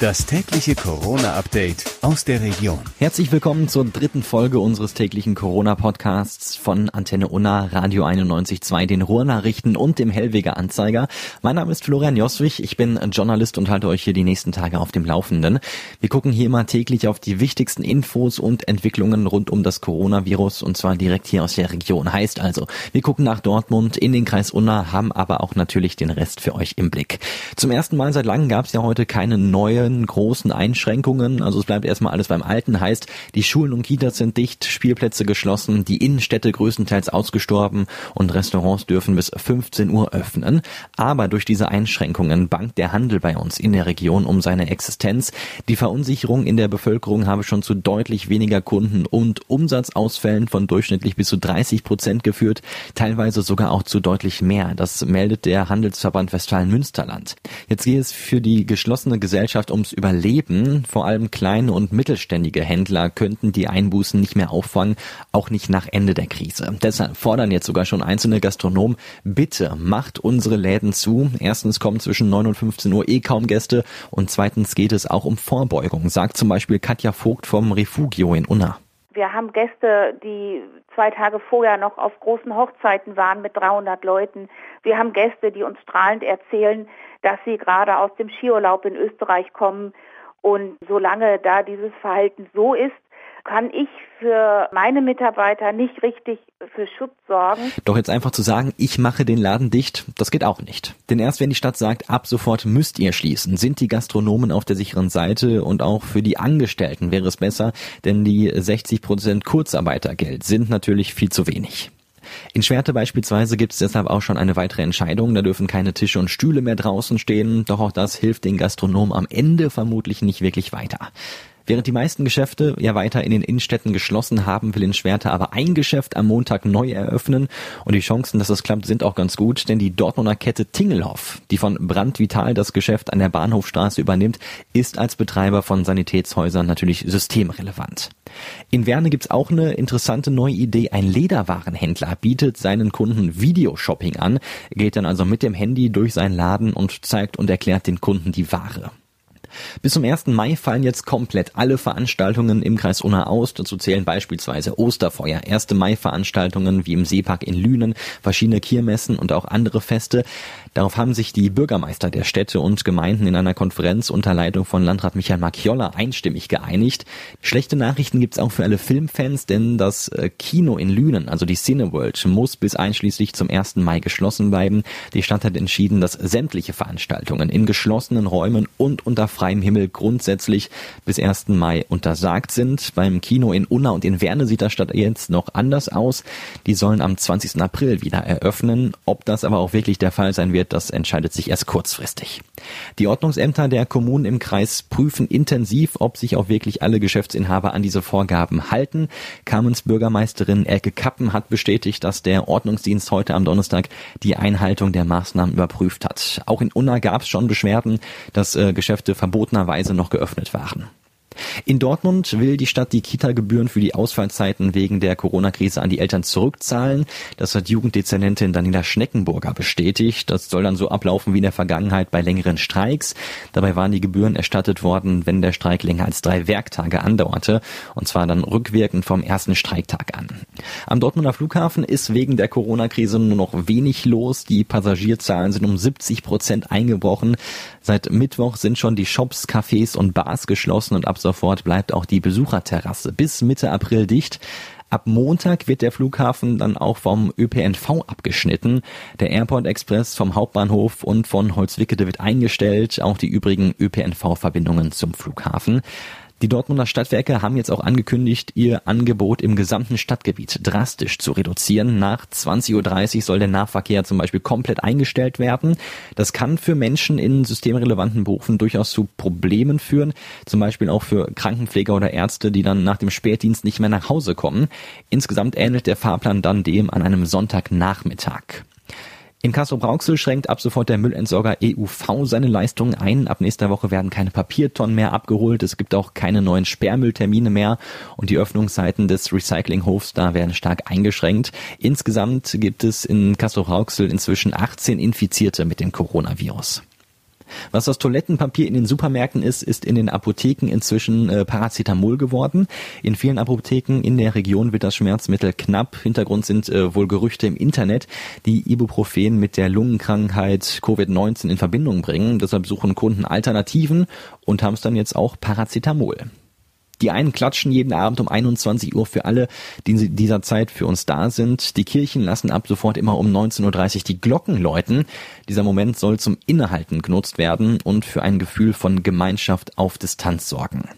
Das tägliche Corona-Update aus der Region. Herzlich willkommen zur dritten Folge unseres täglichen Corona-Podcasts von Antenne Unna, Radio 91.2, den Ruhrnachrichten und dem Hellweger Anzeiger. Mein Name ist Florian Joswig, ich bin Journalist und halte euch hier die nächsten Tage auf dem Laufenden. Wir gucken hier immer täglich auf die wichtigsten Infos und Entwicklungen rund um das Coronavirus und zwar direkt hier aus der Region. Heißt also, wir gucken nach Dortmund in den Kreis Unna, haben aber auch natürlich den Rest für euch im Blick. Zum ersten Mal seit langem gab es ja heute keine neue großen Einschränkungen. Also es bleibt erstmal alles beim Alten. Heißt, die Schulen und Kitas sind dicht, Spielplätze geschlossen, die Innenstädte größtenteils ausgestorben und Restaurants dürfen bis 15 Uhr öffnen. Aber durch diese Einschränkungen bangt der Handel bei uns in der Region um seine Existenz. Die Verunsicherung in der Bevölkerung habe schon zu deutlich weniger Kunden und Umsatzausfällen von durchschnittlich bis zu 30 Prozent geführt, teilweise sogar auch zu deutlich mehr. Das meldet der Handelsverband Westfalen-Münsterland. Jetzt geht es für die geschlossene Gesellschaft um ums Überleben. Vor allem kleine und mittelständige Händler könnten die Einbußen nicht mehr auffangen, auch nicht nach Ende der Krise. Deshalb fordern jetzt sogar schon einzelne Gastronomen, bitte macht unsere Läden zu. Erstens kommen zwischen 9 und 15 Uhr eh kaum Gäste und zweitens geht es auch um Vorbeugung, sagt zum Beispiel Katja Vogt vom Refugio in Unna. Wir haben Gäste, die zwei Tage vorher noch auf großen Hochzeiten waren mit 300 Leuten. Wir haben Gäste, die uns strahlend erzählen, dass sie gerade aus dem Skiurlaub in Österreich kommen. Und solange da dieses Verhalten so ist, kann ich für meine Mitarbeiter nicht richtig für Schutz sorgen. Doch jetzt einfach zu sagen, ich mache den Laden dicht, das geht auch nicht. Denn erst wenn die Stadt sagt, ab sofort müsst ihr schließen, sind die Gastronomen auf der sicheren Seite und auch für die Angestellten wäre es besser, denn die 60 Prozent Kurzarbeitergeld sind natürlich viel zu wenig. In Schwerte beispielsweise gibt es deshalb auch schon eine weitere Entscheidung. Da dürfen keine Tische und Stühle mehr draußen stehen. Doch auch das hilft den Gastronomen am Ende vermutlich nicht wirklich weiter. Während die meisten Geschäfte ja weiter in den Innenstädten geschlossen haben, will in Schwerte aber ein Geschäft am Montag neu eröffnen. Und die Chancen, dass das klappt, sind auch ganz gut, denn die Dortmunder Kette Tingelhoff, die von Brandvital das Geschäft an der Bahnhofstraße übernimmt, ist als Betreiber von Sanitätshäusern natürlich systemrelevant. In Werne gibt's auch eine interessante neue Idee. Ein Lederwarenhändler bietet seinen Kunden Videoshopping an, geht dann also mit dem Handy durch seinen Laden und zeigt und erklärt den Kunden die Ware. Bis zum 1. Mai fallen jetzt komplett alle Veranstaltungen im Kreis Unna aus. Dazu zählen beispielsweise Osterfeuer, 1. Mai-Veranstaltungen wie im Seepark in Lünen, verschiedene Kirmessen und auch andere Feste. Darauf haben sich die Bürgermeister der Städte und Gemeinden in einer Konferenz unter Leitung von Landrat Michael Macchiolla einstimmig geeinigt. Schlechte Nachrichten gibt's auch für alle Filmfans, denn das äh, Kino in Lünen, also die Cineworld, muss bis einschließlich zum 1. Mai geschlossen bleiben. Die Stadt hat entschieden, dass sämtliche Veranstaltungen in geschlossenen Räumen und unter freiem Himmel grundsätzlich bis 1. Mai untersagt sind. Beim Kino in Unna und in Werne sieht das Stadt jetzt noch anders aus. Die sollen am 20. April wieder eröffnen. Ob das aber auch wirklich der Fall sein wird, das entscheidet sich erst kurzfristig. Die Ordnungsämter der Kommunen im Kreis prüfen intensiv, ob sich auch wirklich alle Geschäftsinhaber an diese Vorgaben halten. Kamensbürgermeisterin Elke Kappen hat bestätigt, dass der Ordnungsdienst heute am Donnerstag die Einhaltung der Maßnahmen überprüft hat. Auch in Unna gab es schon Beschwerden, dass äh, Geschäfte verbotenerweise noch geöffnet waren. In Dortmund will die Stadt die Kita-Gebühren für die Ausfallzeiten wegen der Corona-Krise an die Eltern zurückzahlen. Das hat Jugenddezernentin Daniela Schneckenburger bestätigt. Das soll dann so ablaufen wie in der Vergangenheit bei längeren Streiks. Dabei waren die Gebühren erstattet worden, wenn der Streik länger als drei Werktage andauerte. Und zwar dann rückwirkend vom ersten Streiktag an. Am Dortmunder Flughafen ist wegen der Corona-Krise nur noch wenig los. Die Passagierzahlen sind um 70 Prozent eingebrochen. Seit Mittwoch sind schon die Shops, Cafés und Bars geschlossen und ab sofort bleibt auch die Besucherterrasse bis Mitte April dicht. Ab Montag wird der Flughafen dann auch vom ÖPNV abgeschnitten. Der Airport Express vom Hauptbahnhof und von Holzwickede wird eingestellt, auch die übrigen ÖPNV-Verbindungen zum Flughafen. Die Dortmunder Stadtwerke haben jetzt auch angekündigt, ihr Angebot im gesamten Stadtgebiet drastisch zu reduzieren. Nach 20.30 Uhr soll der Nahverkehr zum Beispiel komplett eingestellt werden. Das kann für Menschen in systemrelevanten Berufen durchaus zu Problemen führen. Zum Beispiel auch für Krankenpfleger oder Ärzte, die dann nach dem Spätdienst nicht mehr nach Hause kommen. Insgesamt ähnelt der Fahrplan dann dem an einem Sonntagnachmittag. In Kassel-Brauxel schränkt ab sofort der Müllentsorger EUV seine Leistungen ein. Ab nächster Woche werden keine Papiertonnen mehr abgeholt. Es gibt auch keine neuen Sperrmülltermine mehr. Und die Öffnungszeiten des Recyclinghofs da werden stark eingeschränkt. Insgesamt gibt es in Kassel-Brauxel inzwischen 18 Infizierte mit dem Coronavirus. Was das Toilettenpapier in den Supermärkten ist, ist in den Apotheken inzwischen äh, Paracetamol geworden. In vielen Apotheken in der Region wird das Schmerzmittel knapp. Hintergrund sind äh, wohl Gerüchte im Internet, die Ibuprofen mit der Lungenkrankheit Covid-19 in Verbindung bringen. Deshalb suchen Kunden Alternativen und haben es dann jetzt auch Paracetamol. Die einen klatschen jeden Abend um 21 Uhr für alle, die in dieser Zeit für uns da sind. Die Kirchen lassen ab sofort immer um 19.30 Uhr die Glocken läuten. Dieser Moment soll zum Innehalten genutzt werden und für ein Gefühl von Gemeinschaft auf Distanz sorgen.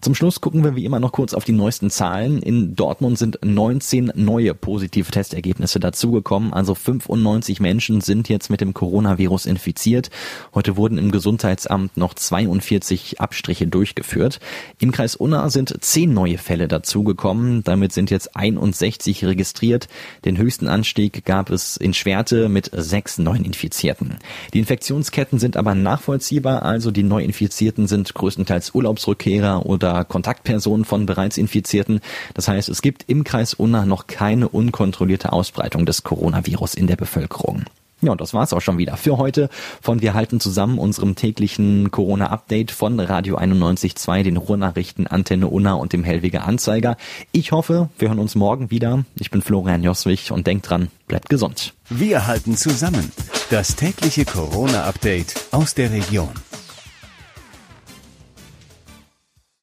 Zum Schluss gucken wir wie immer noch kurz auf die neuesten Zahlen. In Dortmund sind 19 neue positive Testergebnisse dazugekommen. Also 95 Menschen sind jetzt mit dem Coronavirus infiziert. Heute wurden im Gesundheitsamt noch 42 Abstriche durchgeführt. Im Kreis Unna sind 10 neue Fälle dazugekommen. Damit sind jetzt 61 registriert. Den höchsten Anstieg gab es in Schwerte mit sechs neuen Infizierten. Die Infektionsketten sind aber nachvollziehbar. Also die Neuinfizierten sind größtenteils Urlaubsrückkehrer oder Kontaktpersonen von bereits Infizierten. Das heißt, es gibt im Kreis Unna noch keine unkontrollierte Ausbreitung des Coronavirus in der Bevölkerung. Ja, und das war's auch schon wieder für heute von Wir halten zusammen unserem täglichen Corona-Update von Radio 91.2, den Ruhrnachrichten, Antenne Unna und dem Hellwiger Anzeiger. Ich hoffe, wir hören uns morgen wieder. Ich bin Florian Joswig und denkt dran, bleibt gesund. Wir halten zusammen. Das tägliche Corona-Update aus der Region.